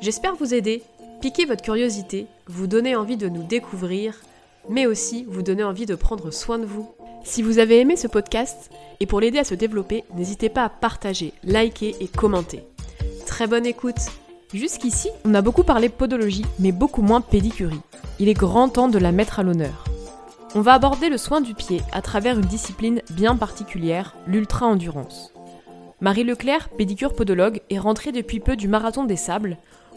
J'espère vous aider, piquer votre curiosité, vous donner envie de nous découvrir, mais aussi vous donner envie de prendre soin de vous. Si vous avez aimé ce podcast, et pour l'aider à se développer, n'hésitez pas à partager, liker et commenter. Très bonne écoute Jusqu'ici, on a beaucoup parlé podologie, mais beaucoup moins pédicurie. Il est grand temps de la mettre à l'honneur. On va aborder le soin du pied à travers une discipline bien particulière, l'ultra-endurance. Marie Leclerc, pédicure podologue, est rentrée depuis peu du Marathon des Sables,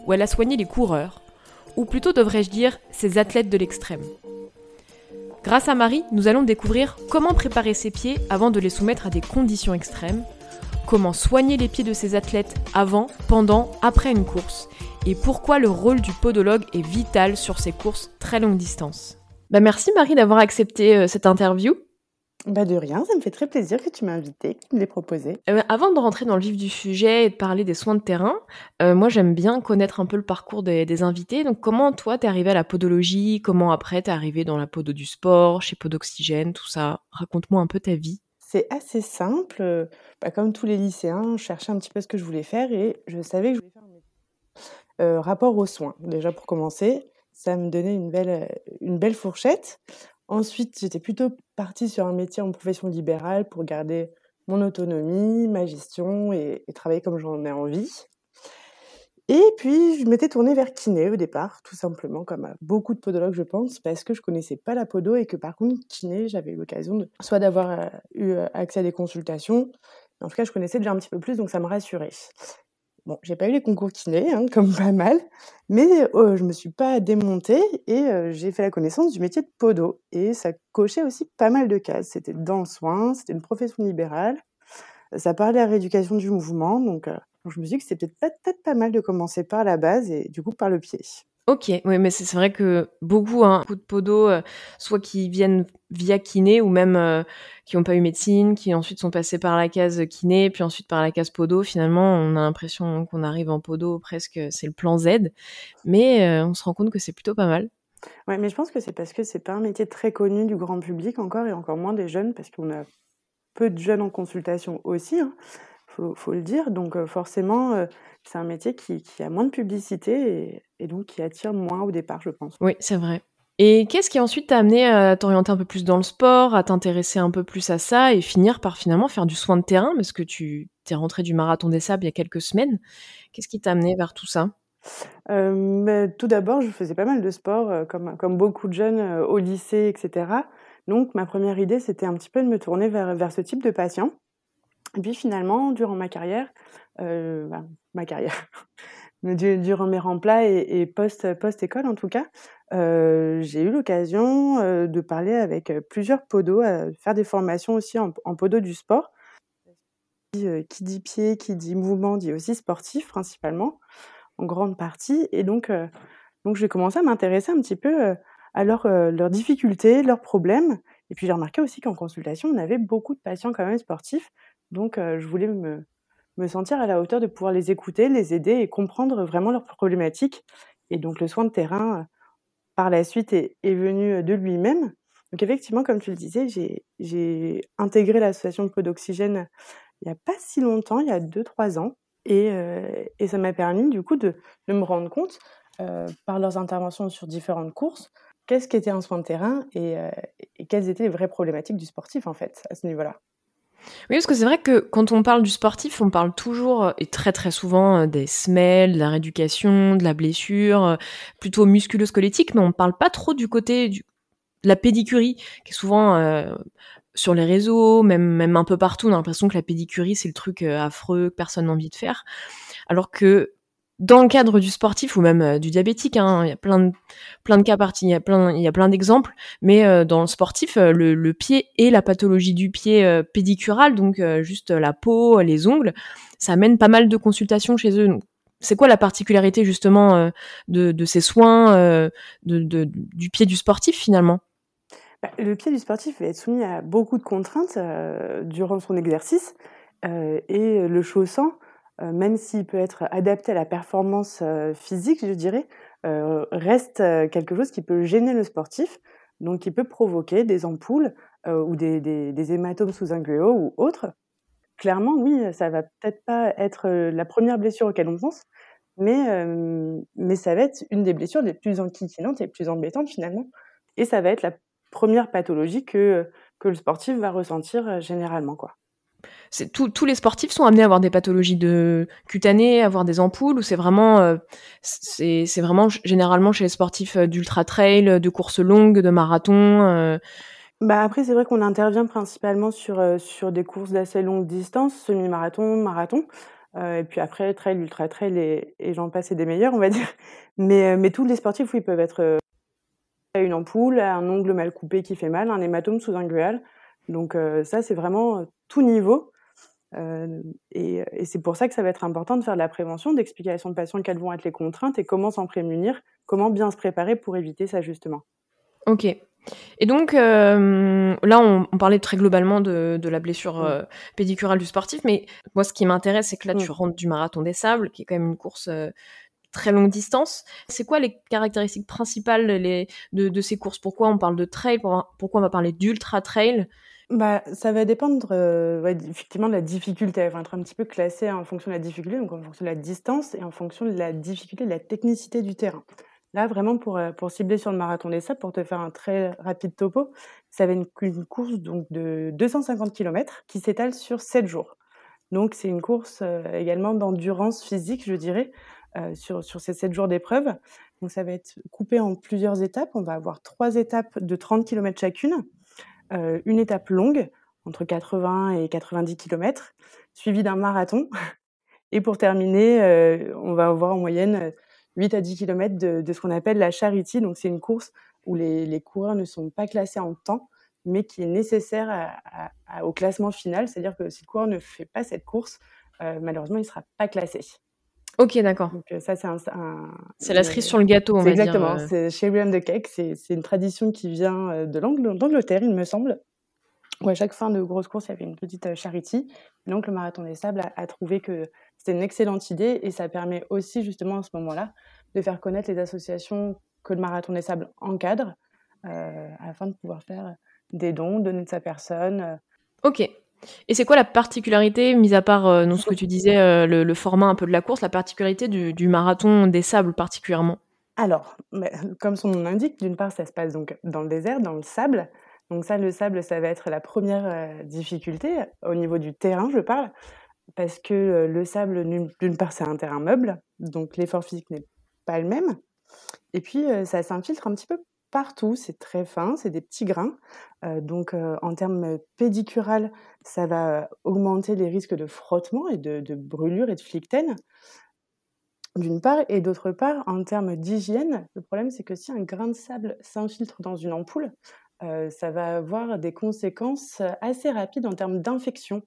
où elle a soigné les coureurs, ou plutôt devrais-je dire ces athlètes de l'extrême. Grâce à Marie, nous allons découvrir comment préparer ses pieds avant de les soumettre à des conditions extrêmes, comment soigner les pieds de ces athlètes avant, pendant, après une course, et pourquoi le rôle du podologue est vital sur ces courses très longue distance. Bah merci Marie d'avoir accepté euh, cette interview. Bah de rien, ça me fait très plaisir que tu m'as invité, que tu me l'aies proposé. Euh, avant de rentrer dans le vif du sujet et de parler des soins de terrain, euh, moi j'aime bien connaître un peu le parcours des, invités. Donc comment toi t'es arrivé à la podologie? Comment après t'es arrivé dans la podo du sport, chez Podoxygène, tout ça? Raconte-moi un peu ta vie. C'est assez simple. Euh, bah, comme tous les lycéens, je cherchais un petit peu ce que je voulais faire et je savais que je voulais faire un métier. rapport aux soins, déjà pour commencer, ça me donnait une belle, une belle fourchette. Ensuite, j'étais plutôt partie sur un métier en profession libérale pour garder mon autonomie, ma gestion et, travailler comme j'en ai envie. Et puis, je m'étais tournée vers kiné au départ, tout simplement, comme beaucoup de podologues, je pense, parce que je connaissais pas la podo et que par contre, kiné, j'avais eu l'occasion de, soit d'avoir euh, eu euh, accès à des consultations, en tout cas, je connaissais déjà un petit peu plus, donc ça me rassurait. Bon, j'ai pas eu les concours kinés, hein, comme pas mal, mais je je me suis pas démontée et j'ai fait la connaissance du métier de podo. Et ça cochait aussi pas mal de cases. C'était dans le soin, c'était une profession libérale, ça parlait à rééducation du mouvement, donc je me suis dit que c'était peut-être peut pas mal de commencer par la base et du coup par le pied. Ok, oui, mais c'est vrai que beaucoup, hein, beaucoup de podos, euh, soit qui viennent via kiné ou même euh, qui n'ont pas eu médecine, qui ensuite sont passés par la case kiné, puis ensuite par la case podo. Finalement, on a l'impression qu'on arrive en podo presque, c'est le plan Z, mais euh, on se rend compte que c'est plutôt pas mal. Ouais, mais je pense que c'est parce que c'est pas un métier très connu du grand public encore et encore moins des jeunes, parce qu'on a peu de jeunes en consultation aussi. Hein faut, faut le dire. Donc forcément, c'est un métier qui, a moins de publicité et, donc qui attire moins au départ, je pense. Oui, c'est vrai. Et qu'est-ce qui ensuite t'a amené à t'orienter un peu plus dans le sport, à t'intéresser un peu plus à ça et finir par finalement faire du soin de terrain? Parce que tu t'es rentré du marathon des sables il y a quelques semaines. Qu'est-ce qui t'a amené vers tout ça? Bah, Tout d'abord, je faisais pas mal de sport, comme, comme beaucoup de jeunes au lycée, etc. Donc ma première idée, c'était un petit peu de me tourner vers, vers ce type de patient. Et puis finalement, durant ma carrière, euh, bah, ma carrière, durant mes remplats et, et post, post-école en tout cas, euh, j'ai eu l'occasion euh, de parler avec plusieurs podos, faire des formations aussi en, en podo du sport. Qui dit pied, qui dit mouvement, dit aussi sportif principalement, en grande partie. Et donc, donc j'ai commencé à m'intéresser un petit peu à leurs difficultés, leurs problèmes. Et puis j'ai remarqué aussi qu'en consultation, on avait beaucoup de patients quand même sportifs donc, je voulais me, sentir à la hauteur de pouvoir les écouter, les aider et comprendre vraiment leurs problématiques. Et donc, le soin de terrain, par la suite, est, venu de lui-même. Donc, effectivement, comme tu le disais, j'ai intégré l'association de d'oxygène il n'y a pas si longtemps, il y a 2-3 ans. Et, ça m'a permis, du coup, de, me rendre compte, par leurs interventions sur différentes courses, qu'est-ce qu'était un soin de terrain et quelles étaient les vraies problématiques du sportif, en fait, à ce niveau-là. Oui, parce que c'est vrai que quand on parle du sportif, on parle toujours euh, et très très souvent euh, des semelles, de la rééducation, de la blessure, euh, plutôt musculo-squelettique, mais on parle pas trop du côté de la pédicurie, qui est souvent sur les réseaux, même, même un peu partout, on a l'impression que la pédicurie, c'est le truc affreux que personne n'a envie de faire. Alors que dans le cadre du sportif ou même euh, du diabétique, hein, il y a plein de, plein de cas partis, il y a plein, plein d'exemples, mais euh, dans le sportif, euh, le, le, pied et la pathologie du pied pédicural, donc juste la peau, les ongles, ça amène pas mal de consultations chez eux. c'est quoi la particularité justement de, ces soins de, du pied du sportif finalement? Bah, Le pied du sportif va être soumis à beaucoup de contraintes durant son exercice et le chaussant, même s'il peut être adapté à la performance physique, je dirais, reste quelque chose qui peut gêner le sportif, donc qui peut provoquer des ampoules ou des, hématomes sous-inguéaux ou autres clairement, oui, ça va peut-être pas être la première blessure auquel on pense, mais, mais ça va être une des blessures les plus enquiquinantes et les plus embêtantes finalement. Et ça va être la première pathologie que, que le sportif va ressentir généralement. Quoi. Tous les sportifs sont amenés à avoir des pathologies cutanées, à avoir des ampoules, ou c'est vraiment, c'est, vraiment généralement chez les sportifs d'ultra trail, de courses longues, de marathon bah, après, c'est vrai qu'on intervient principalement sur, euh, sur des courses d'assez longue distance, semi-marathon, marathon, euh, et puis après trail, ultra trail et j'en passe et des meilleurs, on va dire. Mais, euh, mais tous les sportifs, oui, peuvent être, à une ampoule, un ongle mal coupé qui fait mal, un hématome sous-inguéal. Donc ça, c'est vraiment, tout niveau. et et c'est pour ça que ça va être important de faire de la prévention, d'expliquer à son patient quelles vont être les contraintes et comment s'en prémunir, comment bien se préparer pour éviter ça, justement. OK. Et donc, euh, là, on, parlait très globalement de, la blessure mm. euh, pédicurale du sportif, mais moi, ce qui m'intéresse, c'est que là, tu mm. rentres du marathon des sables, qui est quand même une course euh, très longue distance. C'est quoi les caractéristiques principales de, ces courses? Pourquoi on parle de trail? Pourquoi on va parler d'ultra trail bah, ça va dépendre effectivement de la difficulté. Elle va être un petit peu classée en fonction de la difficulté, donc en fonction de la distance et en fonction de la difficulté, de la technicité du terrain. Là, vraiment, pour, euh, pour cibler sur le marathon des sables, pour te faire un très rapide topo, ça va être une, course donc, de 250 km qui s'étale sur 7 jours. Donc, c'est une course euh, également d'endurance physique, je dirais, euh, sur, sur ces 7 jours d'épreuve. Donc, ça va être coupé en plusieurs étapes. On va avoir trois étapes de 30 km chacune, une étape longue, entre 80 et 90 km, suivie d'un marathon. Et pour terminer, on va avoir en moyenne 8 à 10 km de, ce qu'on appelle la charity. Donc, c'est une course où les, coureurs ne sont pas classés en temps, mais qui est nécessaire au classement final. C'est-à-dire que si le coureur ne fait pas cette course, euh, malheureusement, il ne sera pas classé. Ok, d'accord. Donc euh, ça, c'est un, c'est la cerise sur le gâteau, on va exactement. dire. Exactement. Euh. C'est chez William de Cake. C'est, une tradition qui vient de d'Angleterre, il me semble. Où à chaque fin de grosse course, il y avait une petite charity. donc le marathon des sables a trouvé que c'est une excellente idée et ça permet aussi justement à ce moment-là de faire connaître les associations que le Marathon des Sables encadre euh, afin de pouvoir faire des dons, donner de sa personne. Euh. Ok. Et c'est quoi la particularité, mis à part euh, ce que tu disais, le, format un peu de la course, la particularité du, Marathon des Sables particulièrement? Alors, comme son nom l'indique, d'une part, ça se passe donc dans le désert, dans le sable. Donc ça, le sable, ça va être la première difficulté au niveau du terrain, je parle parce que le sable, d'une part, c'est un terrain meuble, donc l'effort physique n'est pas le même. Et puis, ça s'infiltre un petit peu partout, c'est très fin, c'est des petits grains. donc, en termes pédicural, ça va augmenter les risques de frottement et de, de brûlure et de flictène, d'une part. Et d'autre part, en termes d'hygiène, le problème, c'est que si un grain de sable s'infiltre dans une ampoule, ça va avoir des conséquences assez rapides en termes d'infection.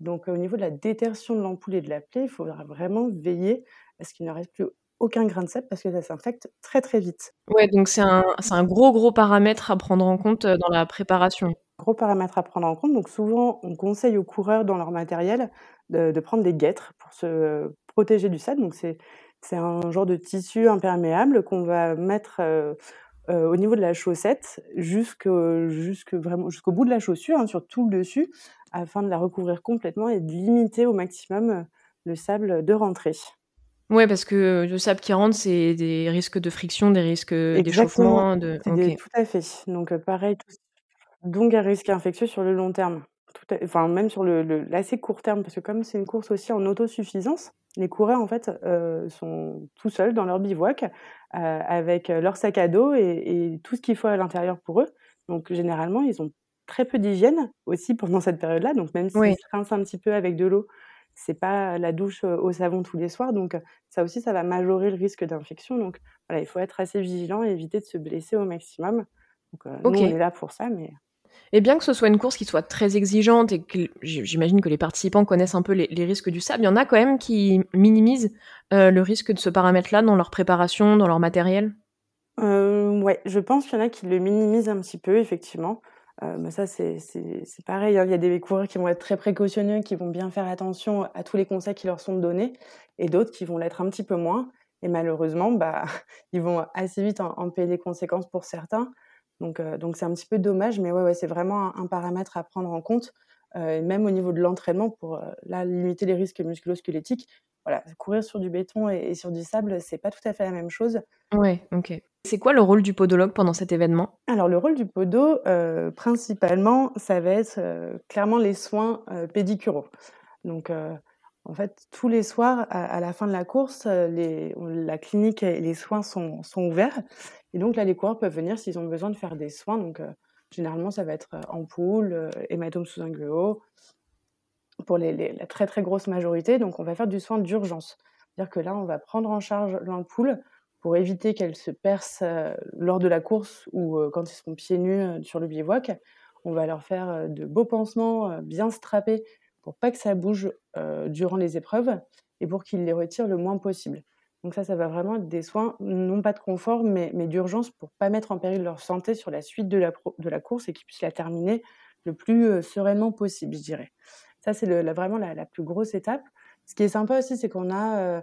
Donc, au niveau de la détertion de l'ampoule et de la plaie, il faudra vraiment veiller à ce qu'il ne reste plus aucun grain de sable parce que ça s'infecte très très vite. Ouais, donc c'est un, un, gros gros paramètre à prendre en compte dans la préparation. Gros paramètre à prendre en compte. Donc souvent, on conseille aux coureurs dans leur matériel de, prendre des guêtres pour se protéger du sable. Donc c'est c'est un genre de tissu imperméable qu'on va mettre au niveau de la chaussette jusqu'au bout de la chaussure, hein, sur tout le dessus, afin de la recouvrir complètement et de limiter au maximum euh, le sable de rentrée. Oui, parce que le sable qui rentre, c'est des risques de friction, des risques d'échauffement. De... Tout à fait. Donc, euh, pareil, donc un risque infectieux sur le long terme. Tout Enfin, même sur le, l'assez court terme, parce que comme c'est une course aussi en autosuffisance, les coureurs, en fait, euh, sont tout seuls dans leur bivouac, avec leur sac à dos et, et tout ce qu'il faut à l'intérieur pour eux. Donc, généralement, ils ont très peu d'hygiène aussi pendant cette période-là. Donc même si oui. se rince un petit peu avec de l'eau, c'est pas la douche au savon tous les soirs. Donc ça aussi, ça va majorer le risque d'infection. Donc voilà, il faut être assez vigilant et éviter de se blesser au maximum. Donc nous, on est là pour ça, mais Et bien que ce soit une course qui soit très exigeante et que j'imagine que les participants connaissent un peu les, risques du sable, il y en a quand même qui minimisent euh, le risque de ce paramètre-là dans leur préparation, dans leur matériel? Euh, Ouais, je pense qu'il y en a qui le minimisent un petit peu, effectivement. Euh, mais ça, c'est pareil. Hein. Il y a des coureurs qui vont être très précautionneux, qui vont bien faire attention à tous les conseils qui leur sont donnés, et d'autres qui vont l'être un petit peu moins. Et malheureusement, bah, ils vont assez vite en, payer les conséquences pour certains. Donc, euh, donc c'est un petit peu dommage, mais ouais, ouais c'est vraiment un, paramètre à prendre en compte. Euh, même au niveau de l'entraînement, pour là, limiter les risques musculo-squelettiques, voilà, courir sur du béton et, sur du sable, c'est pas tout à fait la même chose. Ouais, ok. C'est quoi le rôle du podologue pendant cet événement? Alors le rôle du podo, euh, principalement, ça va être euh, clairement les soins euh, pédicuraux. Donc en fait, tous les soirs, à, la fin de la course, la clinique et les soins sont, ouverts. Et donc là, les coureurs peuvent venir s'ils ont besoin de faire des soins. Donc généralement, ça va être ampoule, hématome sous-ingueux, pour la très très grosse majorité. Donc on va faire du soin d'urgence. C'est-à-dire que là, on va prendre en charge l'ampoule pour éviter qu'elle se perce euh, lors de la course ou euh, quand ils seront pieds nus euh, sur le bivouac. On va leur faire de beaux pansements bien strappés pour pas que ça bouge durant les épreuves et pour qu'ils les retirent le moins possible. Donc ça, ça va vraiment être des soins, non pas de confort, mais, mais d'urgence pour pas mettre en péril leur santé sur la suite de la, de la course et qu'ils puissent la terminer le plus sereinement possible, je dirais. Ça, c'est vraiment la, plus grosse étape. Ce qui est sympa aussi, c'est qu'on a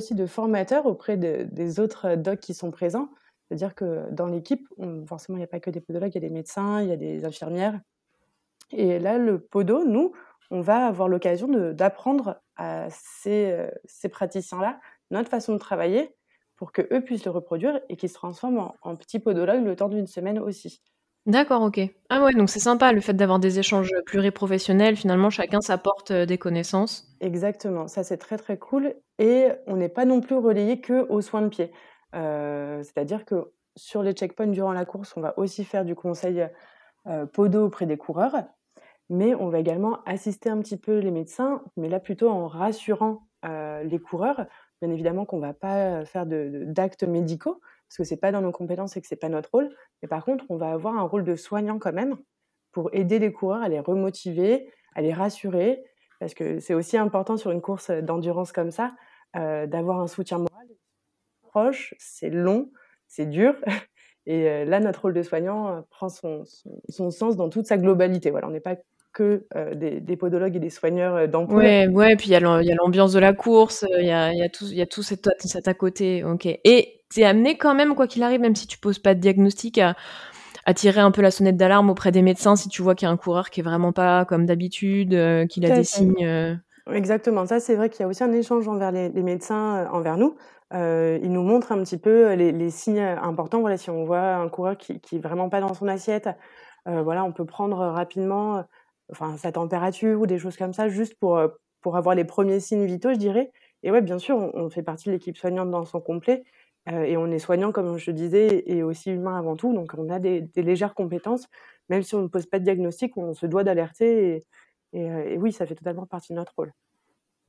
aussi de formateurs auprès des autres docs qui sont présents. C'est-à-dire que dans l'équipe, forcément, il n'y a pas que des podologues, il y a des médecins, il y a des infirmières. Et là, le podo, nous, on va avoir l'occasion d'apprendre à ces, ces praticiens-là notre façon de travailler pour qu'eux puissent le reproduire et qu'ils se transforment en, en petits podologues le temps d'une semaine aussi. D'accord, OK. Ah ouais, donc c'est sympa le fait d'avoir des échanges pluriprofessionnels, finalement chacun s'apporte, euh, des connaissances. Exactement, ça c'est très, très cool et on n'est pas non plus relayé qu'aux soins de pied. Euh, c'est-à-dire que sur les checkpoints durant la course, on va aussi faire du conseil, euh, podo auprès des coureurs, mais on va également assister un petit peu les médecins, mais là plutôt en rassurant, les coureurs. Bien évidemment qu'on va pas, faire d'actes médicaux, parce que c'est pas dans nos compétences et que c'est pas notre rôle. Mais par contre, on va avoir un rôle de soignant quand même pour aider les coureurs à les remotiver, à les rassurer, parce que c'est aussi important sur une course d'endurance comme ça euh, d'avoir un soutien moral proche. C'est long, c'est dur. Et euh, là, notre rôle de soignant euh, prend son, son, sens dans toute sa globalité. Voilà, on n'est pas que des, des, podologues et des soigneurs d'emploi. Ouais, ouais, puis il y a l'ambiance de la course, il y a, y a, tout, y a tout cet, cet à côté. Ok. Et t'es amené quand même, quoi qu'il arrive, même si tu poses pas de diagnostic, à, tirer un peu la sonnette d'alarme auprès des médecins si tu vois qu'il y a un coureur qui est vraiment pas comme d'habitude, euh, qu'il a des signes. Euh. Exactement, ça c'est vrai qu'il y a aussi un échange envers les, médecins, euh, envers nous. ils nous montrent un petit peu les, signes importants. Voilà, si on voit un coureur qui, qui est vraiment pas dans son assiette, voilà, on peut prendre rapidement, enfin sa température ou des choses comme ça, juste pour pour avoir les premiers signes vitaux, je dirais. Et ouais, bien sûr, on, on fait partie de l'équipe soignante dans son complet. Euh, et on est soignant, comme je disais, et aussi humain avant tout. Donc, on a des, légères compétences. Même si on ne pose pas de diagnostic, on se doit d'alerter. Et, euh, oui, ça fait totalement partie de notre rôle.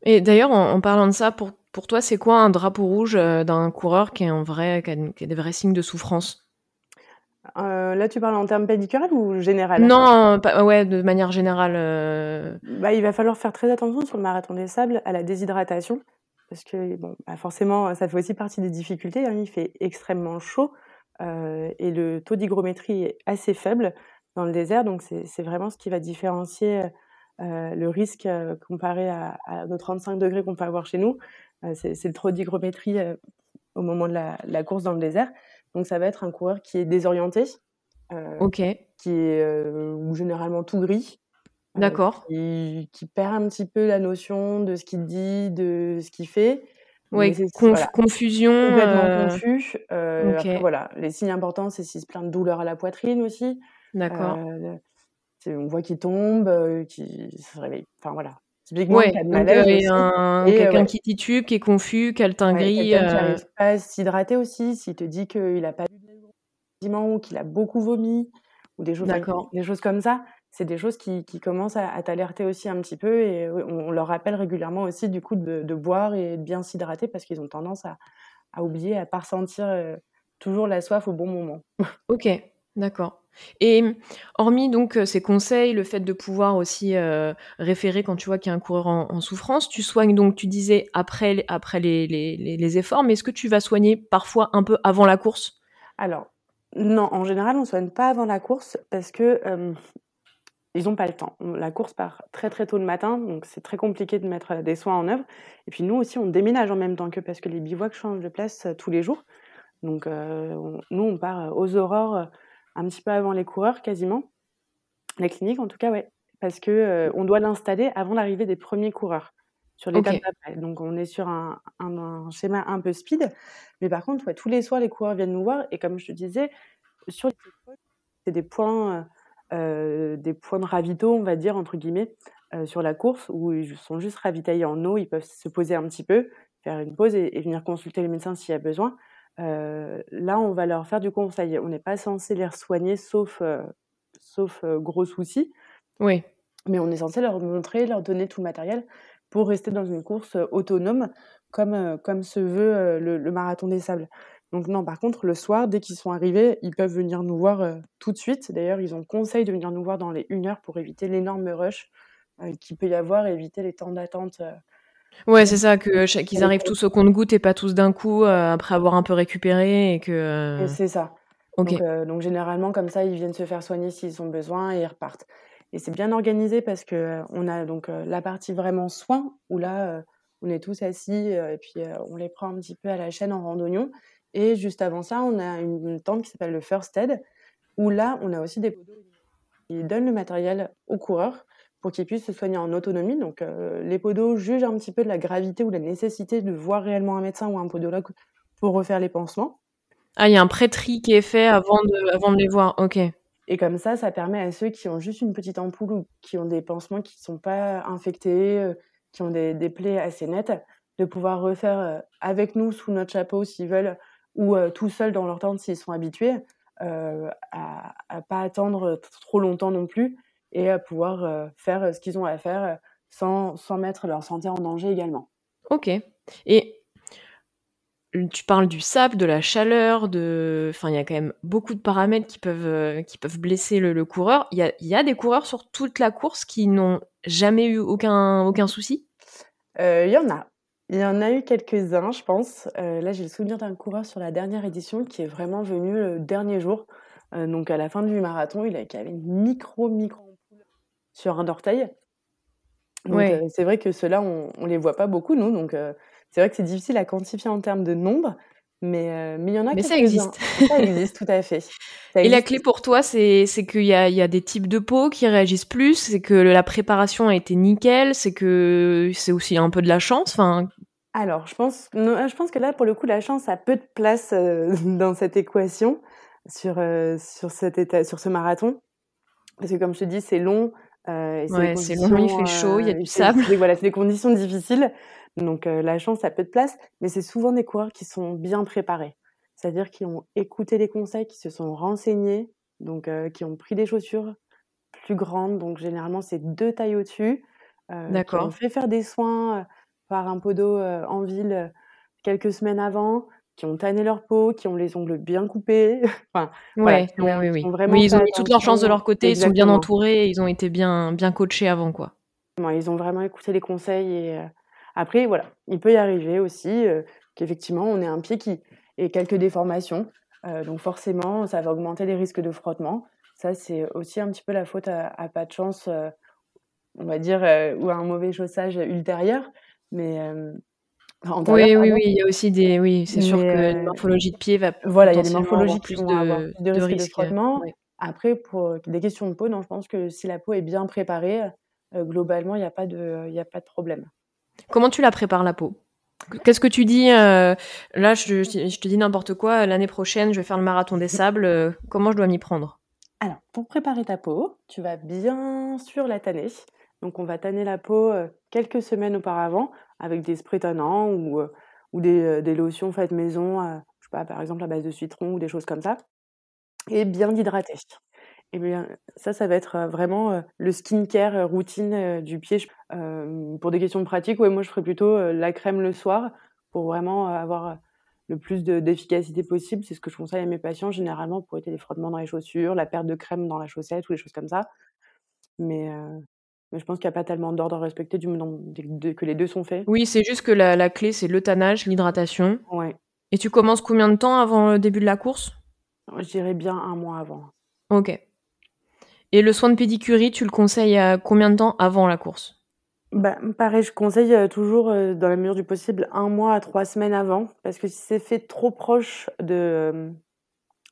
Et d'ailleurs, en, parlant de ça, pour, pour toi, c'est quoi un drapeau rouge euh, d'un coureur qui, est en vrai, qui a, des vrais signes de souffrance? Là, tu parles en termes pédicurales ou général Non, ouais, de manière générale. Bah, il va falloir faire très attention sur le marathon des sables à la déshydratation parce que bon, bah forcément, ça fait aussi partie des difficultés. Hein. Il fait extrêmement chaud euh, et le taux d'hygrométrie est assez faible dans le désert, donc c'est vraiment ce qui va différencier euh, le risque euh, comparé à, à, nos 35 degrés qu'on peut avoir chez nous. Euh, c'est le taux d'hygrométrie euh, au moment de la, la, course dans le désert. Donc ça va être un coureur qui est désorienté, qui est généralement tout gris, euh, D'accord. Qui, qui, perd un petit peu la notion de ce qu'il dit, de ce qu'il fait. Oui, confusion. Complètement euh... confus. Euh, après, voilà, les signes importants, c'est s'il se plaint de douleur à la poitrine aussi. D'accord. Euh, on voit qu'il tombe, euh, qu'il se réveille. Enfin voilà. Typiquement, ouais, un... quelqu'un qui titube, qui est confus, qui a le teint ouais, gris. Quelqu'un qui n'arrive pas à s'hydrater aussi, s'il te dit qu'il n'a pas bu ou qu'il a beaucoup vomi, ou des choses, des choses comme ça c'est des choses qui, commencent à, t'alerter aussi un petit peu et on, leur rappelle régulièrement aussi du coup de, boire et de bien s'hydrater parce qu'ils ont tendance à, oublier, à pas ressentir euh, toujours la soif au bon moment. Ok. D'accord. Et hormis donc ces conseils, le fait de pouvoir aussi référer quand tu vois qu'il y a un coureur en, souffrance, tu soignes donc, tu disais, après, après les, les efforts, mais est-ce que tu vas soigner parfois un peu avant la course? Alors, non, en général, on ne soigne pas avant la course parce que ils n'ont pas le temps. La course part très très tôt le matin, donc c'est très compliqué de mettre des soins en œuvre. Et puis nous aussi, on déménage en même temps que parce que les bivouacs changent de place tous les jours. Donc nous, on part aux aurores un petit peu avant les coureurs, quasiment. La clinique, en tout cas, ouais. Parce que on doit l'installer avant l'arrivée des premiers coureurs sur l'étape d'après. Donc on est sur un, schéma un peu speed. Mais par contre, tous les soirs, les coureurs viennent nous voir. Et comme je te disais, sur les c'est des points, euh, des points de ravito, on va dire, entre guillemets, euh, sur la course, où ils sont juste ravitaillés en eau. Ils peuvent se poser un petit peu, faire une pause et, venir consulter les médecins s'il y a besoin. Euh, là, on va leur faire du conseil. On n'est pas censé les soigner, sauf, sauf gros soucis. Oui. Mais on est censé leur montrer, leur donner tout le matériel pour rester dans une course autonome comme, comme se veut le, marathon des sables. Donc non, par contre, le soir, dès qu'ils sont arrivés, ils peuvent venir nous voir tout de suite. D'ailleurs, ils ont conseil de venir nous voir dans les 1 heure pour éviter l'énorme rush qu'il peut y avoir, éviter les temps d'attente. Ouais, c'est ça, que qu'ils arrivent tous au compte-goutte et pas tous d'un coup après avoir un peu récupéré et que. C'est ça. Donc, donc, généralement, comme ça, ils viennent se faire soigner s'ils ont besoin et ils repartent. Et c'est bien organisé parce que on a donc la partie vraiment soins où là on est tous assis et puis on les prend un petit peu à la chaîne en randonnion. Et juste avant ça, on a une, tente qui s'appelle le First Aid où là on a aussi des podos qui donnent le matériel aux coureurs pour qu'ils puissent se soigner en autonomie. Donc les podos jugent un petit peu de la gravité ou de la nécessité de voir réellement un médecin ou un podologue pour refaire les pansements. Ah, il y a un pré-tri qui est fait avant de, avant de les voir. Ok. Et comme ça, ça permet à ceux qui ont juste une petite ampoule ou qui ont des pansements qui ne sont pas infectés, euh, qui ont des, des, plaies assez nettes, de pouvoir refaire euh, avec nous sous notre chapeau s'ils veulent, ou euh, tout seuls dans leur tente s'ils sont habitués, euh, à, à pas attendre trop longtemps non plus et à pouvoir faire ce qu'ils ont à faire sans, sans mettre leur santé en danger également. Ok. Et tu parles du sable, de la chaleur, de... Enfin, il y a quand même beaucoup de paramètres qui peuvent, euh, qui peuvent blesser le, coureur. Il y a, y a, des coureurs sur toute la course qui n'ont jamais eu aucun, aucun souci? Euh, Il y en a. Il y en a eu quelques-uns, je pense. Euh, là, j'ai le souvenir d'un coureur sur la dernière édition qui est vraiment venu le dernier jour. donc, à la fin du marathon, il avait une micro, micro sur un orteil. Donc, c'est vrai que ceux-là, on ne les voit pas beaucoup, nous. Donc, c'est vrai que c'est difficile à quantifier en termes de nombre, mais, euh, mais il y en a Mais ça existe. ça existe, tout à fait. Et la clé pour toi, c'est qu'il y a, y a des types de peau qui réagissent plus, c'est que la préparation a été nickel, c'est que c'est aussi un peu de la chance. Enfin, alors, je pense, je pense que là, pour le coup, la chance a peu de place euh, dans cette équation sur, euh, sur, cet état, sur ce marathon. Parce que, comme je te dis, c'est long. ouais, c'est long, il fait chaud, il y a du sable. Voilà, c'est des conditions difficiles. Donc la chance a peu de place, mais c'est souvent des coureurs qui sont bien préparés. C'est-à-dire qui ont écouté les conseils, qui se sont renseignés, donc qui ont pris des chaussures plus grandes, donc généralement c'est deux tailles au-dessus. D'accord. Qui ont fait faire des soins par un podo en ville quelques semaines avant, qui ont tanné leur peau, qui ont les ongles bien coupés. enfin, ouais, oui, oui, oui. ils ont mis toute leur chance de leur côté, ils sont bien entourés, ils ont été bien, bien coachés avant, quoi. Ils ont vraiment écouté les conseils et, après, voilà, il peut y arriver aussi qu'effectivement, on ait un pied qui ait quelques déformations. donc forcément, ça va augmenter les risques de frottement. Ça, c'est aussi un petit peu la faute à, pas de chance, on va dire, ou à un mauvais chaussage ultérieur. Mais oui, oui, oui, il y a aussi des. Oui, c'est sûr que la morphologie de pied va. Voilà, il y a des morphologies qui vont de, avoir plus de, risques de, frottement. Après, pour des questions de peau, non, je pense que si la peau est bien préparée, globalement, il n'y a, pas de, a pas de problème. Comment tu la prépares la peau? Qu'est-ce que tu dis euh, Là, je, te dis n'importe quoi. L'année prochaine, je vais faire le marathon des sables. Euh, comment je dois m'y prendre? Alors, pour préparer ta peau, tu vas bien sûr la tanner. Donc, on va tanner la peau euh, quelques semaines auparavant avec des sprays tannants ou, des, lotions faites maison, je sais pas, par exemple à base de citron ou des choses comme ça. Et bien d'hydrater. Et bien, ça, ça va être vraiment le skincare routine du pied. pour des questions pratiques, ouais, moi, je ferais plutôt la crème le soir pour vraiment avoir le plus d'efficacité possible. C'est ce que je conseille à mes patients généralement pour éviter les frottements dans les chaussures, la perte de crème dans la chaussette ou des choses comme ça. Mais, mais je pense qu'il n'y a pas tellement d'ordre à respecter du moment que les deux sont faits. Oui, c'est juste que la, la clé, c'est le tannage, l'hydratation. Ouais. Et tu commences combien de temps avant le début de la course? Je dirais bien un mois avant. Ok. Et le soin de pédicurie, tu le conseilles à combien de temps avant la course? Bah, pareil, je conseille toujours, dans la mesure du possible, un mois à trois semaines avant, parce que si c'est fait trop proche de,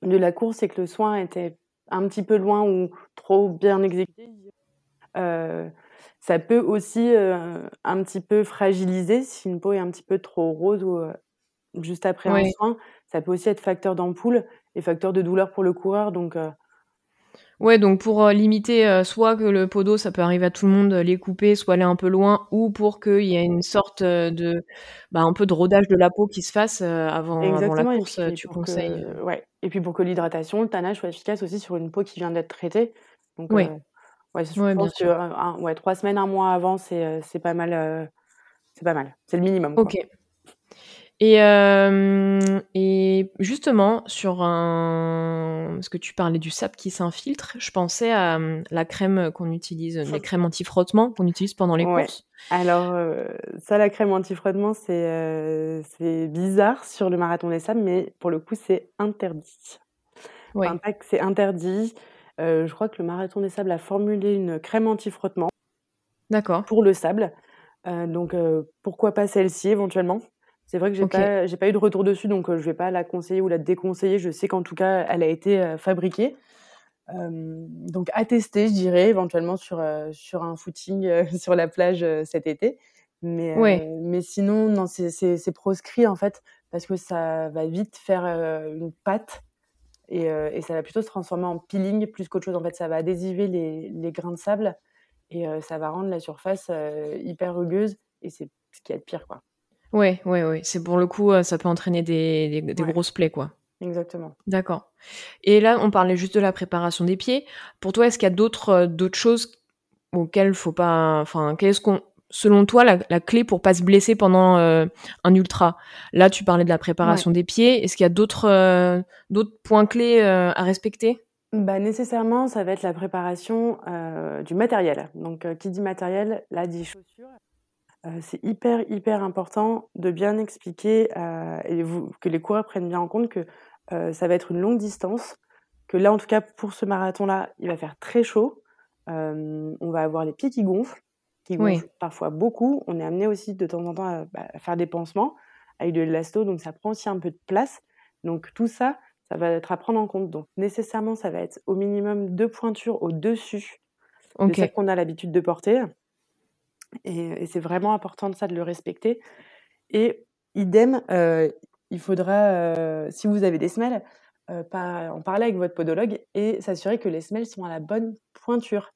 de la course et que le soin était un petit peu loin ou trop bien exécuté, ça peut aussi un petit peu fragiliser si une peau est un petit peu trop rose ou juste après un soin. Ça peut aussi être facteur d'ampoule et facteur de douleur pour le coureur. Donc, Ouais, donc pour euh, limiter euh, soit que le pot d'eau, ça peut arriver à tout le monde, euh, les couper, soit aller un peu loin, ou pour qu'il y ait une sorte de, bah, un peu de rodage de la peau qui se fasse avant, avant la course, tu conseilles. ouais. Et puis pour que l'hydratation, le tannage soit efficace aussi sur une peau qui vient d'être traitée. Donc, ouais. ouais, je pense que ouais, trois semaines, un mois avant, c'est c'est pas mal. c'est pas mal. C'est le minimum. Ok. Et, euh, et justement, sur un. Parce que tu parlais du sable qui s'infiltre, je pensais à hum, la crème qu'on utilise, les crèmes anti-frottement qu'on utilise pendant les courses. Alors, euh, ça, la crème anti-frottement, c'est euh, c'est bizarre sur le marathon des sables, mais pour le coup, c'est interdit. Ouais. c'est interdit. je crois que le marathon des sables a formulé une crème anti-frottement. D'accord. Pour le sable. donc, pourquoi pas celle-ci éventuellement? C'est vrai que j'ai pas, j'ai pas eu de retour dessus, donc je vais pas la conseiller ou la déconseiller. Je sais qu'en tout cas, elle a été fabriquée. donc à tester, je dirais, éventuellement sur, sur un footing sur la plage cet été. Mais, mais sinon, non, c'est proscrit en fait, parce que ça va vite faire une pâte et, et, ça va plutôt se transformer en peeling plus qu'autre chose. En fait, ça va adhésiver les, les grains de sable et ça va rendre la surface hyper rugueuse et c'est ce qui est de pire, quoi. Ouais, ouais, ouais. C'est pour le coup, euh, ça peut entraîner des, des, grosses plaies, quoi. Exactement. D'accord. Et là, on parlait juste de la préparation des pieds. Pour toi, est-ce qu'il y a d'autres euh, d'autres choses auxquelles faut pas. Enfin, qu'est-ce qu'on. Selon toi, la, la, clé pour pas se blesser pendant euh, un ultra? Là, tu parlais de la préparation des pieds. Est-ce qu'il y a d'autres d'autres points clés à respecter? Bah, nécessairement, ça va être la préparation du matériel. Donc, qui dit matériel, là dit chaussures c'est hyper, hyper important de bien expliquer et que les coureurs prennent bien en compte que ça va être une longue distance, que là, en tout cas, pour ce marathon-là, il va faire très chaud. on va avoir les pieds qui gonflent, qui gonflent parfois beaucoup. On est amené aussi de temps en temps à, bah, faire des pansements avec de l'élasto, donc ça prend aussi un peu de place. Donc tout ça, ça va être à prendre en compte. Donc nécessairement, ça va être au minimum deux pointures au-dessus de celles qu'on a l'habitude de porter. Et, c'est vraiment important de ça, de le respecter. Et idem, euh, il faudra, euh, si vous avez des semelles, euh, en parler avec votre podologue et s'assurer que les semelles sont à la bonne pointure.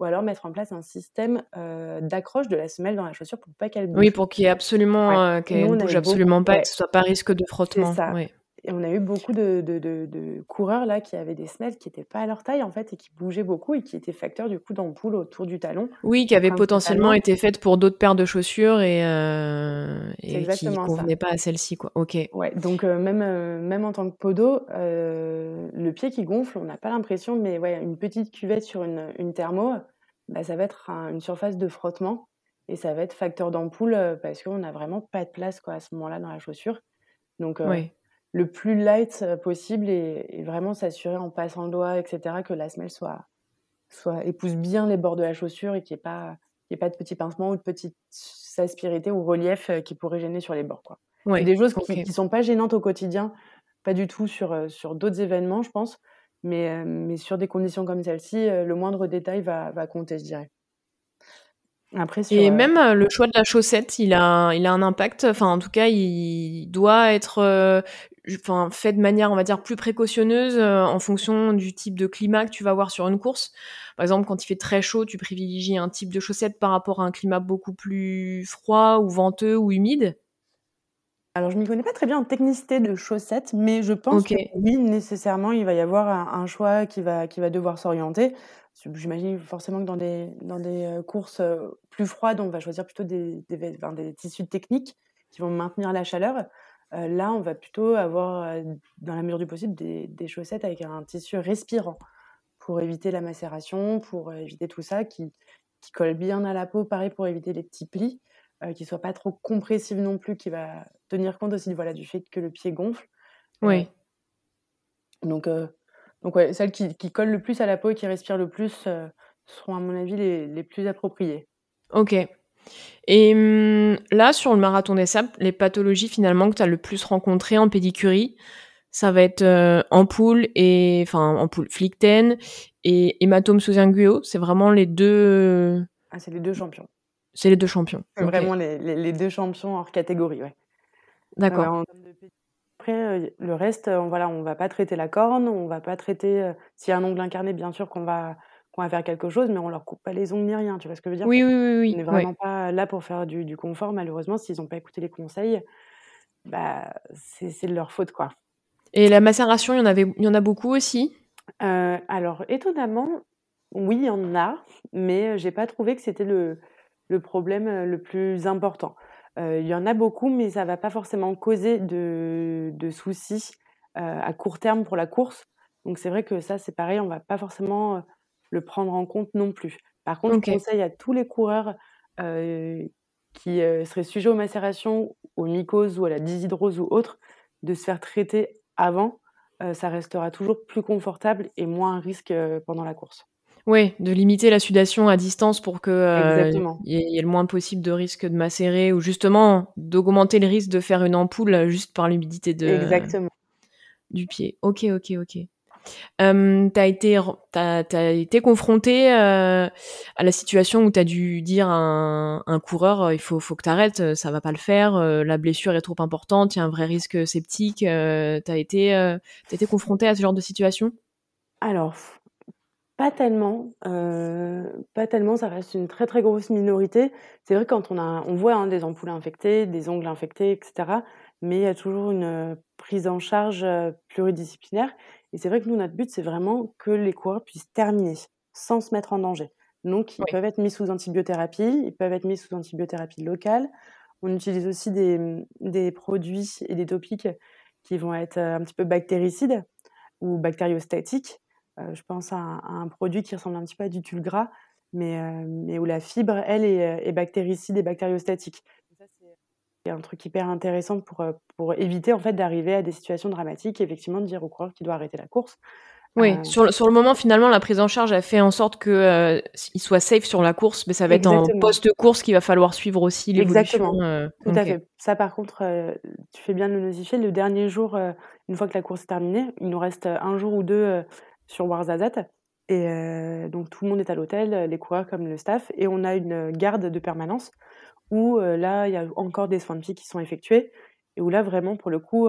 Ou alors mettre en place un système d'accroche de la semelle dans la chaussure pour pas qu'elle bouge. Oui, pour qu'il y ait absolument, qu'elle bouge absolument pas, que ce soit pas risque de frottement. Ça. Et on a eu beaucoup de, de, de, coureurs là qui avaient des semelles qui n'étaient pas à leur taille en fait et qui bougeaient beaucoup et qui étaient facteurs du coup d'ampoule autour du talon. Oui, qui avaient potentiellement été faites pour d'autres paires de chaussures et, euh, et qui ne convenaient pas à celle-ci quoi. Ok. Ouais, donc euh, même euh, même en tant que podo, le pied qui gonfle, on n'a pas l'impression, mais ouais, une petite cuvette sur une, une thermo, bah, ça va être une surface de frottement et ça va être facteur d'ampoule parce qu'on n'a vraiment pas de place quoi à ce moment-là dans la chaussure. Donc le plus light possible et, vraiment s'assurer en passant le doigt, etc., que la semelle soit, soit épouse bien les bords de la chaussure et qu'il n'y ait, pas, ait pas de petits pincements ou de petites aspérités ou reliefs qui pourraient gêner sur les bords. Quoi. des choses qui ne sont pas gênantes au quotidien, pas du tout sur, sur d'autres événements, je pense, mais, mais sur des conditions comme celle-ci, le moindre détail va, va compter, je dirais. Après, et même le choix de la chaussette, il a, il a un impact. Enfin, en tout cas, il doit être enfin, fait de manière, on va dire, plus précautionneuse euh, en fonction du type de climat que tu vas avoir sur une course. Par exemple, quand il fait très chaud, tu privilégies un type de chaussette par rapport à un climat beaucoup plus froid ou venteux ou humide. Alors, je ne m'y connais pas très bien en technicité de chaussettes, mais je pense que oui, nécessairement, il va y avoir un, choix qui va, qui va devoir s'orienter. J'imagine forcément que dans des, dans des euh, courses euh, plus froides, on va choisir plutôt des, des, des tissus techniques qui vont maintenir la chaleur. Là, on va plutôt avoir, dans la mesure du possible, des, des, chaussettes avec un tissu respirant pour éviter la macération, pour éviter tout ça, qui, qui colle bien à la peau, pareil pour éviter les petits plis, qui ne soient pas trop compressifs non plus, qui va tenir compte aussi voilà, du fait que le pied gonfle. Oui. donc, donc ouais, celles qui, qui, collent le plus à la peau et qui respirent le plus seront à mon avis les, les plus appropriées. Ok. Et hum, là, sur le marathon des sables, les pathologies finalement que tu as le plus rencontrées en pédicurie, ça va être euh, ampoule et enfin ampoule flicten et hématome sous-ingueux. C'est vraiment les deux. Ah, c'est les deux champions. C'est les deux champions. Vraiment les, les, deux champions hors catégorie, ouais. D'accord. après, euh, le reste, on, voilà, on va pas traiter la corne, on va pas traiter. Euh, s'il y a un ongle incarné, bien sûr qu'on va qu'on va faire quelque chose, mais on leur coupe pas les ongles ni rien, tu vois ce que je veux dire? Oui, oui, oui. oui on n'est vraiment pas là pour faire du, confort, malheureusement. S'ils n'ont pas écouté les conseils, bah, c'est de leur faute, quoi. Et la macération, il y en, avait, il y en a beaucoup aussi? Euh, Alors, étonnamment, oui, il y en a, mais j'ai pas trouvé que c'était le, le, problème euh, le plus important. Euh, il y en a beaucoup, mais ça va pas forcément causer de, de soucis à court terme pour la course. Donc c'est vrai que ça, c'est pareil, on va pas forcément le prendre en compte non plus. Par contre, je conseille à tous les coureurs qui seraient sujets aux macérations, aux mycoses ou à la dyshydrose ou autre, de se faire traiter avant. ça restera toujours plus confortable et moins un risque pendant la course. Oui, de limiter la sudation à distance pour que il y, ait le moins possible de risque de macérer ou justement d'augmenter le risque de faire une ampoule juste par l'humidité de Exactement. du pied. Ok, ok, ok. Euh, tu as été, été confronté euh, à la situation où tu as dû dire à un, coureur il faut, faut que tu arrêtes, ça va pas le faire, la blessure est trop importante, il y a un vrai risque sceptique. tu as, été, été confronté à ce genre de situation? Alors, pas tellement. pas tellement, ça reste une très très grosse minorité. C'est vrai quand on, a, on voit hein, des ampoules infectées, des ongles infectés, etc. Mais il y a toujours une prise en charge pluridisciplinaire. Et c'est vrai que nous, notre but, c'est vraiment que les coureurs puissent terminer sans se mettre en danger. Donc, ils peuvent être mis sous antibiothérapie, ils peuvent être mis sous antibiothérapie locale. On utilise aussi des, des produits et des topiques qui vont être un petit peu bactéricides ou bactériostatiques. je pense à un, produit qui ressemble un petit peu à du tulgras, mais, mais où la fibre, elle, est, est bactéricide et bactériostatique. C'est un truc hyper intéressant pour, euh, pour éviter en fait d'arriver à des situations dramatiques et effectivement de dire au coureur qu'il doit arrêter la course. Oui, euh, sur, le, sur le moment, finalement, la prise en charge a fait en sorte qu'il euh, soit safe sur la course, mais ça va être en post-course qu'il va falloir suivre aussi l'évolution. Exactement, tout à fait. Ça, par contre, tu fais bien de le notifier. Le dernier jour, une fois que la course est terminée, il nous reste un jour ou deux sur Warzazat. Et donc, tout le monde est à l'hôtel, les coureurs comme le staff, et on a une garde de permanence où là, il y a encore des soins de pied qui sont effectués et où là, vraiment, pour le coup,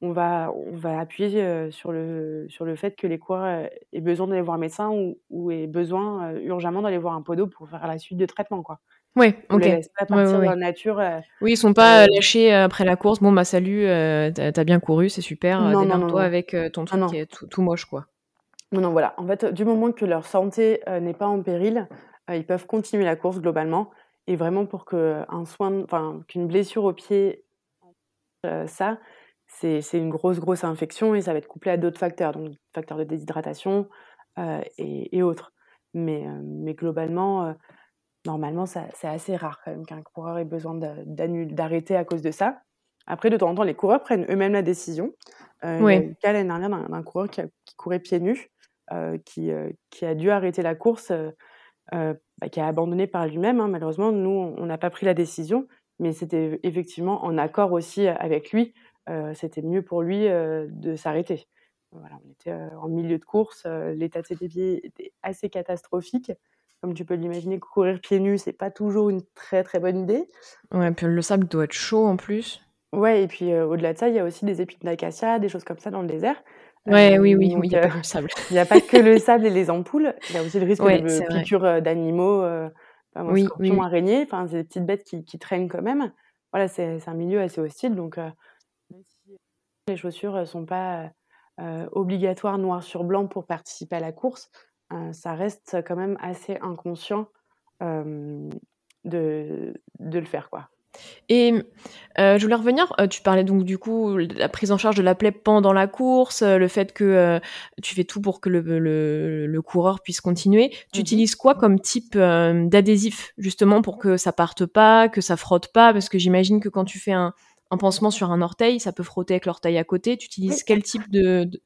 on va, on va appuyer sur, le, sur le fait que les coureurs aient besoin d'aller voir un médecin ou, ou aient besoin urgemment d'aller voir un podo pour faire la suite de traitement. Quoi. Oui, ok. Les pas partir dans la nature. oui, ils sont pas lâchés après la course. Bon, bah salut, t'as bien couru, c'est super. Non, toi avec ton truc qui est tout, tout, moche, quoi. Non, non, voilà. En fait, du moment que leur santé n'est pas en péril, ils peuvent continuer la course globalement. Et vraiment pour qu'un soin, enfin qu'une blessure au pied, euh, ça, c'est une grosse grosse infection et ça va être couplé à d'autres facteurs, donc facteurs de déshydratation euh, et, autres. Mais, euh, mais globalement, normalement, c'est assez rare quand même qu'un coureur ait besoin d'arrêter à cause de ça. Après, de temps en temps, les coureurs prennent eux-mêmes la décision. Oui. Il y a eu le cas l'année dernière d'un coureur qui, qui, courait pieds nus, qui, qui, a dû arrêter la course euh, bah, qui a abandonné par lui-même. Hein. Malheureusement, nous, on n'a pas pris la décision, mais c'était effectivement en accord aussi avec lui. Euh, c'était mieux pour lui euh, de s'arrêter. Voilà, on était en milieu de course, l'état de ses pieds était assez catastrophique. Comme tu peux l'imaginer, courir pieds nus, c'est pas toujours une très très bonne idée. Ouais, puis le sable doit être chaud en plus. Ouais, et puis au-delà de ça, il y a aussi des épines d'acacia, des choses comme ça dans le désert. Ouais, oui, oui, oui, il n'y a pas que le sable. Il n'y a pas que le sable et les ampoules. Il y a aussi le risque de piqûres d'animaux, euh, oui, scorpions, oui. araignées, enfin, des petites bêtes qui, qui traînent quand même. Voilà, c'est un milieu assez hostile. Donc, euh, même si les chaussures ne sont pas euh, obligatoires noir sur blanc pour participer à la course, ça reste quand même assez inconscient de, de le faire, quoi. Et je voulais revenir, tu parlais donc du coup de la prise en charge de la plaie pendant la course, le fait que tu fais tout pour que le, le, le coureur puisse continuer. Tu Mmh utilises quoi comme type d'adhésif justement pour que ça parte pas, que ça frotte pas? Parce que j'imagine que quand tu fais un, un pansement sur un orteil, ça peut frotter avec l'orteil à côté. Tu utilises Oui. quel type de, de-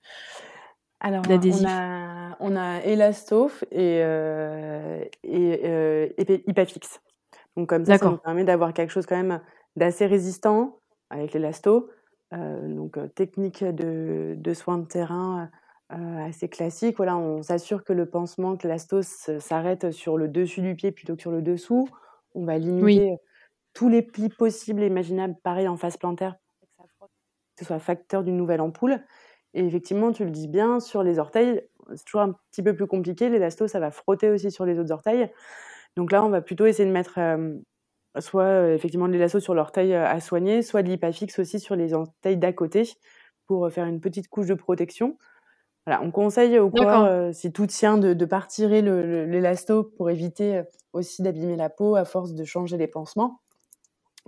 Alors, d'adhésif on a, on a Elastoph et, euh, et euh, Hypafix. Donc, comme ça, ça nous permet d'avoir quelque chose quand même d'assez résistant avec l'élasto. Euh, donc, euh, technique de, de soins de terrain euh, assez classique. Voilà, on s'assure que le pansement, que l'élasto s'arrête sur le dessus du pied plutôt que sur le dessous. On va Oui, limiter tous les plis possibles et imaginables, pareil en face plantaire, pour que ce soit facteur d'une nouvelle ampoule. Et effectivement, tu le dis bien, sur les orteils, c'est toujours un petit peu plus compliqué. L'élasto, ça va frotter aussi sur les autres orteils. Donc là, on va plutôt essayer de mettre euh, soit euh, effectivement de l'élasto sur l'orteil euh, à soigner, soit de l'hypafix aussi sur les orteils d'à côté pour faire une petite couche de protection. Voilà, on conseille au euh, si tout tient, de ne pas retirer l'élasto pour éviter aussi d'abîmer la peau à force de changer les pansements.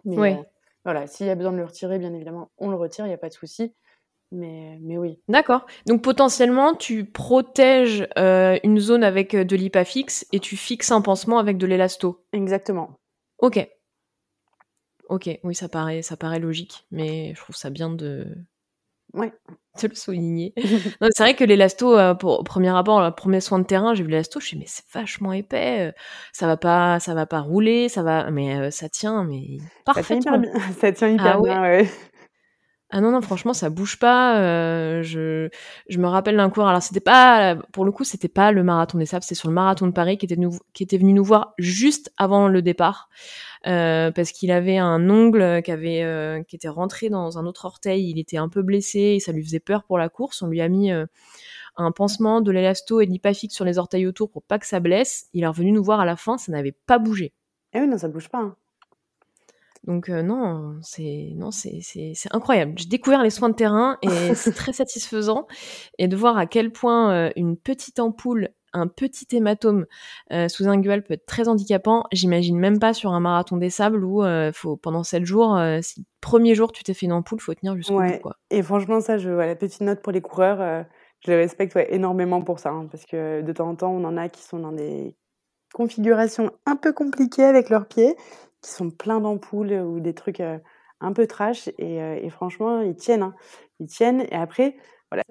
Mais euh, Ouais. voilà, s'il y a besoin de le retirer, bien évidemment, on le retire, il n'y a pas de souci. Mais, mais oui, D'accord. Donc potentiellement, tu protèges euh, une zone avec euh, de l'hypafix et tu fixes un pansement avec de l'élasto. exactement. Ok. Ok. Oui, ça paraît, ça paraît logique, mais je trouve ça bien de, Ouais. de le souligner. C'est vrai que l'élasto, euh, pour au premier abord, le premier soin de terrain, j'ai vu l'élasto, je me suis dit, mais c'est vachement épais, euh, ça va pas, ça va pas rouler, ça va, mais euh, ça tient, mais Ça tient hyper parfaitement. bien. Ça tient Ah ouais. Ah non, non, franchement, ça bouge pas. euh, je, je me rappelle d'un cours. Alors, c'était pas, pour le coup, c'était pas le marathon des sables, c'était sur le marathon de Paris qui était, nou- qui était venu nous voir juste avant le départ. euh, parce qu'il avait un ongle qui, avait, euh, qui était rentré dans un autre orteil. Il était un peu blessé et ça lui faisait peur pour la course. On lui a mis un pansement, de l'élasto et de l'hypafix sur les orteils autour pour pas que ça blesse. Il est revenu nous voir à la fin, ça n'avait pas bougé. Eh oui, non, ça bouge pas. hein. Donc euh, non, c'est non, c'est c'est c'est incroyable. J'ai découvert les soins de terrain et c'est très satisfaisant et de voir à quel point euh, une petite ampoule, un petit hématome euh, sous un gueule peut être très handicapant. J'imagine même pas sur un marathon des sables où faut pendant sept jours, si le premier jour tu t'es fait une ampoule, faut tenir jusqu'au bout quoi. Et franchement, ça, je, voilà, petite note pour les coureurs, je les respecte ouais, énormément pour ça. hein, parce que de temps en temps, on en a qui sont dans des configurations un peu compliquées avec leurs pieds, qui sont pleins d'ampoules ou des trucs un peu trash. Et, et franchement, ils tiennent. hein. Ils tiennent. Et après, voilà,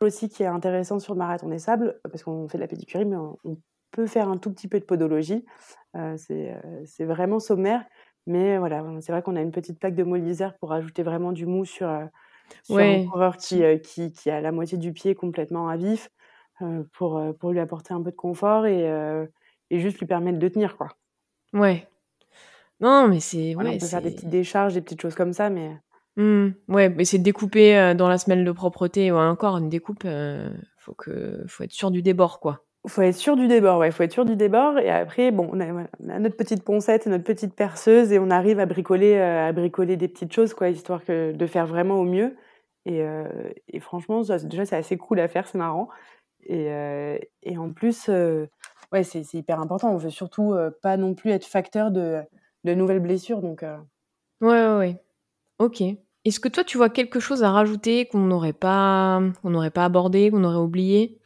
aussi qui est intéressant sur le marathon des sables, parce qu'on fait de la pédicurie, mais on, on peut faire un tout petit peu de podologie. Euh, c'est vraiment sommaire. Mais voilà, c'est vrai qu'on a une petite plaque de mollisère pour ajouter vraiment du mou sur, sur un coureur qui, qui, qui a la moitié du pied complètement à vif pour, pour lui apporter un peu de confort et, et juste lui permettre de tenir. Quoi. Ouais. Non, mais c'est Voilà, ouais, on peut faire des petites décharges, des petites choses comme ça, mais Hmm, ouais, mais c'est de découper euh, dans la semelle de propreté ou encore une découpe. euh, faut que faut être sûr du débord quoi. il faut être sûr du débord. Ouais, faut être sûr du débord. Et après, bon, on a, voilà, on a notre petite poncette, notre petite perceuse et on arrive à bricoler, euh, à bricoler des petites choses, quoi, histoire que, de faire vraiment au mieux. Et, euh, et franchement, ça, déjà, c'est assez cool à faire, c'est marrant. Et, euh, et en plus, euh, ouais, c'est hyper important. On veut surtout euh, pas non plus être facteur de, de nouvelles blessures. Donc, euh, Ouais, ouais, ouais. Ok. Est-ce que toi, tu vois quelque chose à rajouter qu'on n'aurait pas, qu'on n'aurait pas abordé, qu'on aurait oublié?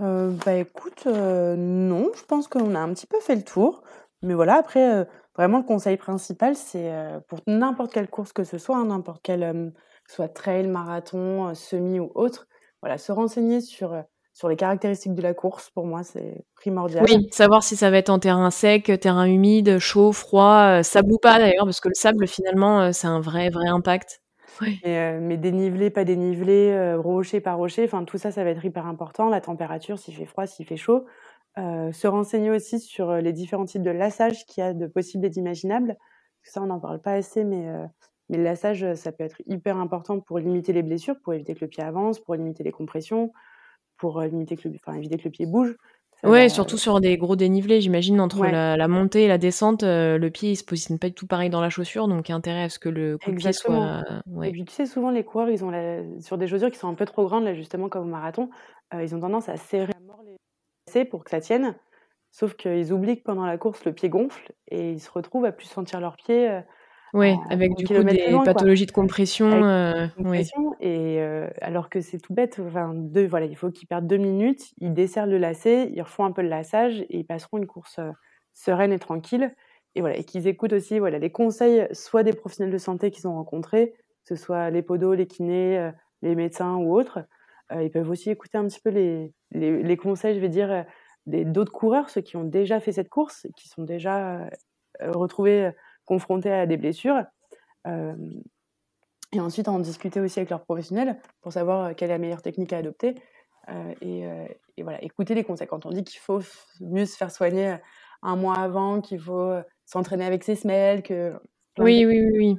Euh, bah écoute, euh, non, je pense qu'on a un petit peu fait le tour. Mais voilà, après, euh, vraiment, le conseil principal, c'est pour n'importe quelle course que ce soit, hein, n'importe quel, soit trail, marathon, semi ou autre, voilà, se renseigner sur, sur les caractéristiques de la course, pour moi, c'est primordial. Oui, savoir si ça va être en terrain sec, terrain humide, chaud, froid, euh, sable ou pas d'ailleurs, parce que le sable, finalement, euh, c'est un vrai, vrai impact. Euh, mais dénivelé, pas dénivelé, euh, rocher, pas rocher, enfin tout ça, ça va être hyper important. La température, s'il fait froid, s'il fait chaud. Euh, se renseigner aussi sur les différents types de lassage qu'il y a de possibles et d'imaginables. Parce que ça, on n'en parle pas assez, mais, euh, mais le lassage, ça peut être hyper important pour limiter les blessures, pour éviter que le pied avance, pour limiter les compressions, pour euh, limiter que le, enfin, éviter que le pied bouge. Ouais, va- surtout sur des gros dénivelés, j'imagine, entre Ouais. la, la montée et la descente, euh, le pied, il se positionne pas du tout pareil dans la chaussure, donc il y a intérêt à ce que le coup de pied soit... Et Ouais. puis tu sais, souvent les coureurs, ils ont la... sur des chaussures qui sont un peu trop grandes, là justement comme au marathon, euh, ils ont tendance à serrer à mort les lacets pour que ça tienne. Sauf qu'ils oublient que pendant la course, le pied gonfle et ils se retrouvent à plus sentir leurs pieds. Euh, oui, avec du coup des pathologies de compression. Euh, et alors que c'est tout bête, enfin, deux, voilà, il faut qu'ils perdent deux minutes, ils desserrent le lacet, ils refont un peu le lassage et ils passeront une course sereine et tranquille. Et voilà, et qu'ils écoutent aussi voilà, les conseils, soit des professionnels de santé qu'ils ont rencontrés, que ce soit les podos, les kinés, les médecins ou autres. ils peuvent aussi écouter un petit peu les, les, les conseils, je vais dire, d'autres coureurs, ceux qui ont déjà fait cette course, qui sont déjà euh, retrouvés confrontés à des blessures. Euh, et ensuite, en discuter aussi avec leurs professionnels pour savoir euh, quelle est la meilleure technique à adopter. et, voilà, écouter les conseils. Quand on dit qu'il faut mieux se faire soigner un mois avant, qu'il faut s'entraîner avec ses semelles, que... Oui, oui, oui, oui.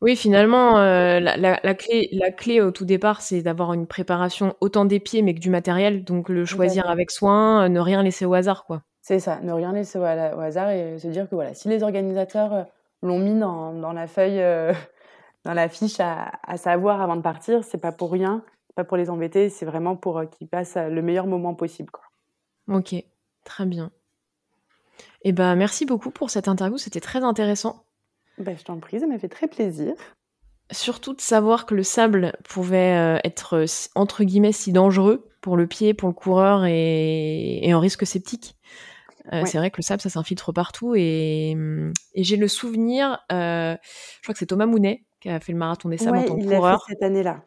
Oui, finalement, euh, la, clé, la clé au tout départ, c'est d'avoir une préparation autant des pieds, mais que du matériel. Donc, le choisir avec soin, euh, ne rien laisser au hasard, quoi. C'est ça, ne rien laisser au, hasard et se dire que voilà, si les organisateurs euh, l'ont mis dans, la feuille, dans la fiche à, savoir avant de partir, c'est pas pour rien, pas pour les embêter, c'est vraiment pour qu'ils passent le meilleur moment possible, quoi. Ok, très bien. Eh ben, merci beaucoup pour cette interview, c'était très intéressant. Bah, je t'en prie, ça m'a fait très plaisir. Surtout de savoir que le sable pouvait euh, être euh, entre guillemets si dangereux pour le pied, pour le coureur et, et en risque septique. Euh, c'est vrai que le sable, ça s'infiltre partout et, j'ai le souvenir, je crois que c'est Thomas Mounet qui a fait le marathon des sables en tant que coureur. cette année-là.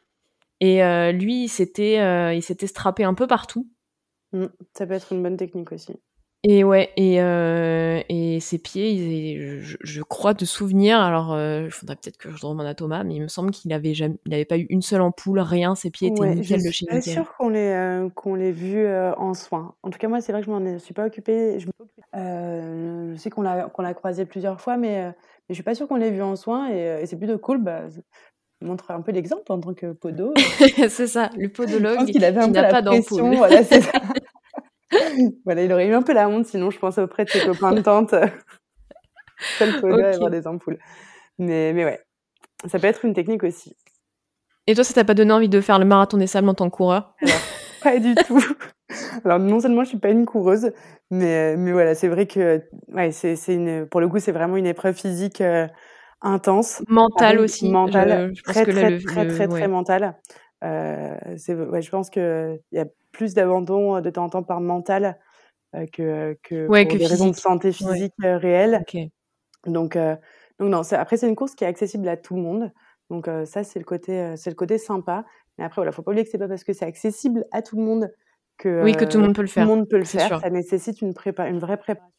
Et lui, il s'était, il s'était strappé un peu partout. Mmh, ça peut être une bonne technique aussi. Et ouais, et, euh, et ses pieds, je, crois de souvenir, alors euh, il faudrait peut-être que je demande à Thomas, mais il me semble qu'il n'avait jamais, il avait pas eu une seule ampoule, rien, ses pieds étaient nickel de chez nickel. Je suis pas sûre qu'on l'ait euh, qu'on l'ait vu en soins. En tout cas, moi, c'est vrai que je m'en suis pas occupée. Je, je sais qu'on l'a qu'on l'a croisé plusieurs fois, mais, mais je suis pas sûre qu'on l'ait vu en soins, et, et c'est plutôt cool. Bah, montre un peu l'exemple en tant que podo. c'est ça, le podologue qui n'a pas d'ampoule. Voilà, c'est ça. voilà, il aurait eu un peu la honte, sinon je pense auprès de ses copains de tante. Seul okay. avoir des ampoules. Mais, mais ouais, ça peut être une technique aussi. Et toi, ça t'a pas donné envie de faire le marathon des sables en tant que coureur? Alors, pas du tout. Alors, non seulement je suis pas une coureuse, mais, mais voilà, c'est vrai que ouais, c'est, une, pour le coup, c'est vraiment une épreuve physique euh, intense. Mentale aussi. Mentale, très, très, très, très, très, très, mentale. Euh, ouais, je pense qu'il y a plus d'abandon euh, de temps en temps par mental euh, que, que pour des raisons de santé physique réelle. Donc, donc non, après c'est une course qui est accessible à tout le monde. Donc ça c'est le côté c'est le côté sympa. Mais après voilà, faut pas oublier que c'est pas parce que c'est accessible à tout le monde que oui que tout le monde peut le faire. Tout le monde peut le faire. Ça nécessite une prépa une vraie préparation.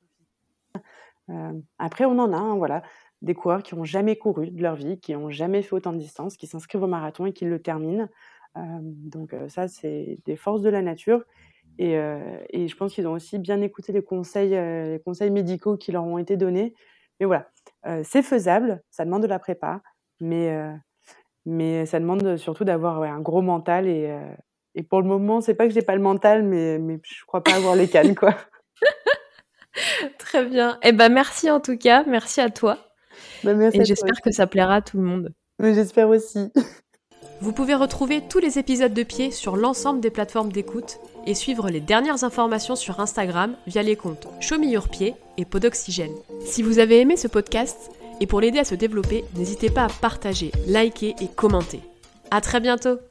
après on en a, hein, voilà, des coureurs qui ont jamais couru de leur vie, qui ont jamais fait autant de distance, qui s'inscrivent au marathon et qui le terminent donc ça, c'est des forces de la nature. Et, et je pense qu'ils ont aussi bien écouté les conseils, les conseils médicaux qui leur ont été donnés. Mais voilà, c'est faisable, ça demande de la prépa, mais, mais ça demande surtout d'avoir un gros mental. Et, et pour le moment, c'est pas que j'ai pas le mental, mais, mais je crois pas avoir les cannes, quoi. Très bien. Eh ben, merci en tout cas. Merci à toi. Merci et j'espère que ça plaira à tout le monde. Mais j'espère aussi. Vous pouvez retrouver tous les épisodes de Pied sur l'ensemble des plateformes d'écoute et suivre les dernières informations sur Instagram via les comptes Pied et Podoxygène. Si vous avez aimé ce podcast et pour l'aider à se développer, n'hésitez pas à partager, liker et commenter. À très bientôt